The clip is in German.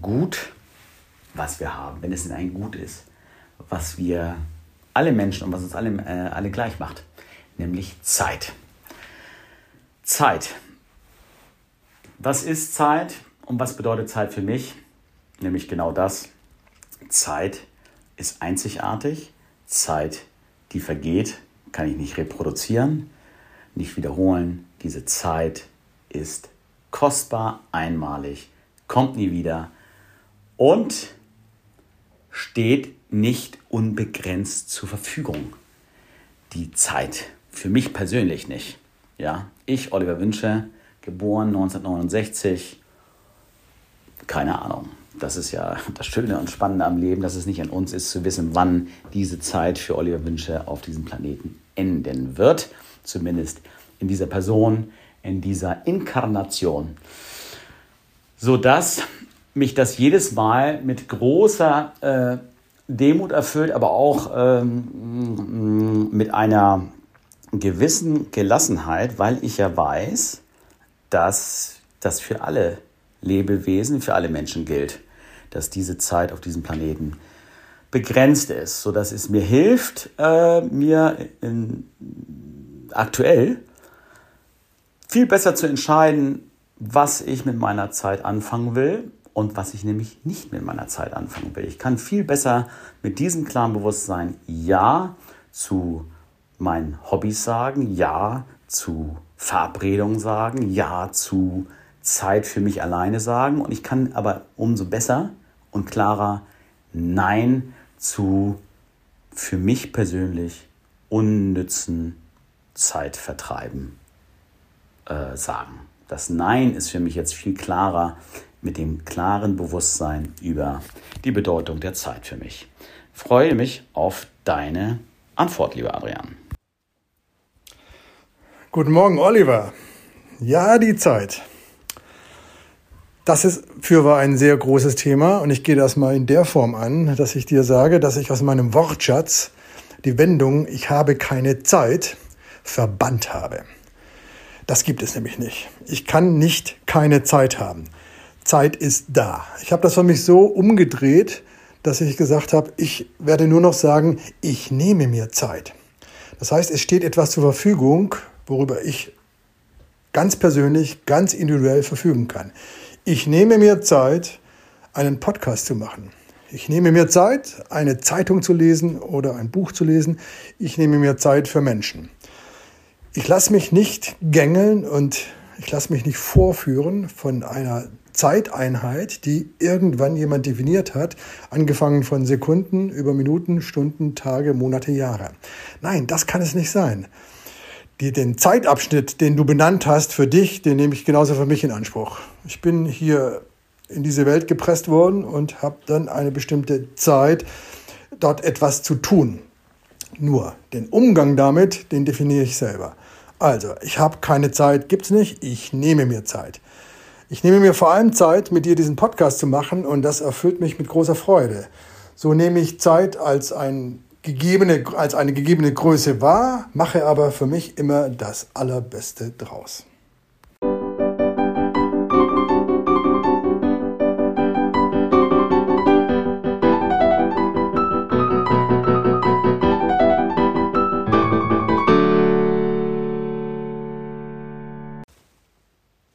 Gut, was wir haben, wenn es denn ein Gut ist, was wir alle Menschen und was uns alle, äh, alle gleich macht, nämlich Zeit. Zeit. Was ist Zeit und was bedeutet Zeit für mich? Nämlich genau das. Zeit ist einzigartig. Zeit, die vergeht, kann ich nicht reproduzieren, nicht wiederholen. Diese Zeit ist kostbar, einmalig, kommt nie wieder und steht nicht unbegrenzt zur Verfügung. Die Zeit, für mich persönlich nicht. Ja, ich, Oliver Wünsche, geboren 1969. Keine Ahnung. Das ist ja das Schöne und Spannende am Leben, dass es nicht an uns ist, zu wissen, wann diese Zeit für Oliver Wünsche auf diesem Planeten enden wird. Zumindest in dieser Person, in dieser Inkarnation. Sodass mich das jedes Mal mit großer äh, Demut erfüllt, aber auch ähm, mit einer gewissen Gelassenheit, weil ich ja weiß, dass das für alle Lebewesen, für alle Menschen gilt, dass diese Zeit auf diesem Planeten begrenzt ist, sodass es mir hilft, äh, mir in, aktuell viel besser zu entscheiden, was ich mit meiner Zeit anfangen will und was ich nämlich nicht mit meiner Zeit anfangen will. Ich kann viel besser mit diesem klaren Bewusstsein Ja zu meinen Hobbys sagen, Ja zu Verabredungen sagen, Ja zu Zeit für mich alleine sagen und ich kann aber umso besser und klarer Nein zu für mich persönlich unnützen Zeitvertreiben äh, sagen. Das Nein ist für mich jetzt viel klarer mit dem klaren Bewusstsein über die Bedeutung der Zeit für mich. Freue mich auf deine Antwort, lieber Adrian. Guten Morgen, Oliver. Ja, die Zeit. Das ist für ein sehr großes Thema und ich gehe das mal in der Form an, dass ich dir sage, dass ich aus meinem Wortschatz die Wendung ich habe keine Zeit verbannt habe. Das gibt es nämlich nicht. Ich kann nicht keine Zeit haben. Zeit ist da. Ich habe das für mich so umgedreht, dass ich gesagt habe, ich werde nur noch sagen, ich nehme mir Zeit. Das heißt, es steht etwas zur Verfügung, worüber ich ganz persönlich, ganz individuell verfügen kann. Ich nehme mir Zeit, einen Podcast zu machen. Ich nehme mir Zeit, eine Zeitung zu lesen oder ein Buch zu lesen. Ich nehme mir Zeit für Menschen. Ich lasse mich nicht gängeln und ich lasse mich nicht vorführen von einer Zeiteinheit, die irgendwann jemand definiert hat, angefangen von Sekunden über Minuten, Stunden, Tage, Monate, Jahre. Nein, das kann es nicht sein. Die, den Zeitabschnitt, den du benannt hast für dich, den nehme ich genauso für mich in Anspruch. Ich bin hier in diese Welt gepresst worden und habe dann eine bestimmte Zeit, dort etwas zu tun. Nur den Umgang damit, den definiere ich selber. Also, ich habe keine Zeit, gibt's nicht, ich nehme mir Zeit. Ich nehme mir vor allem Zeit, mit dir diesen Podcast zu machen und das erfüllt mich mit großer Freude. So nehme ich Zeit als, ein gegebene, als eine gegebene Größe wahr, mache aber für mich immer das Allerbeste draus.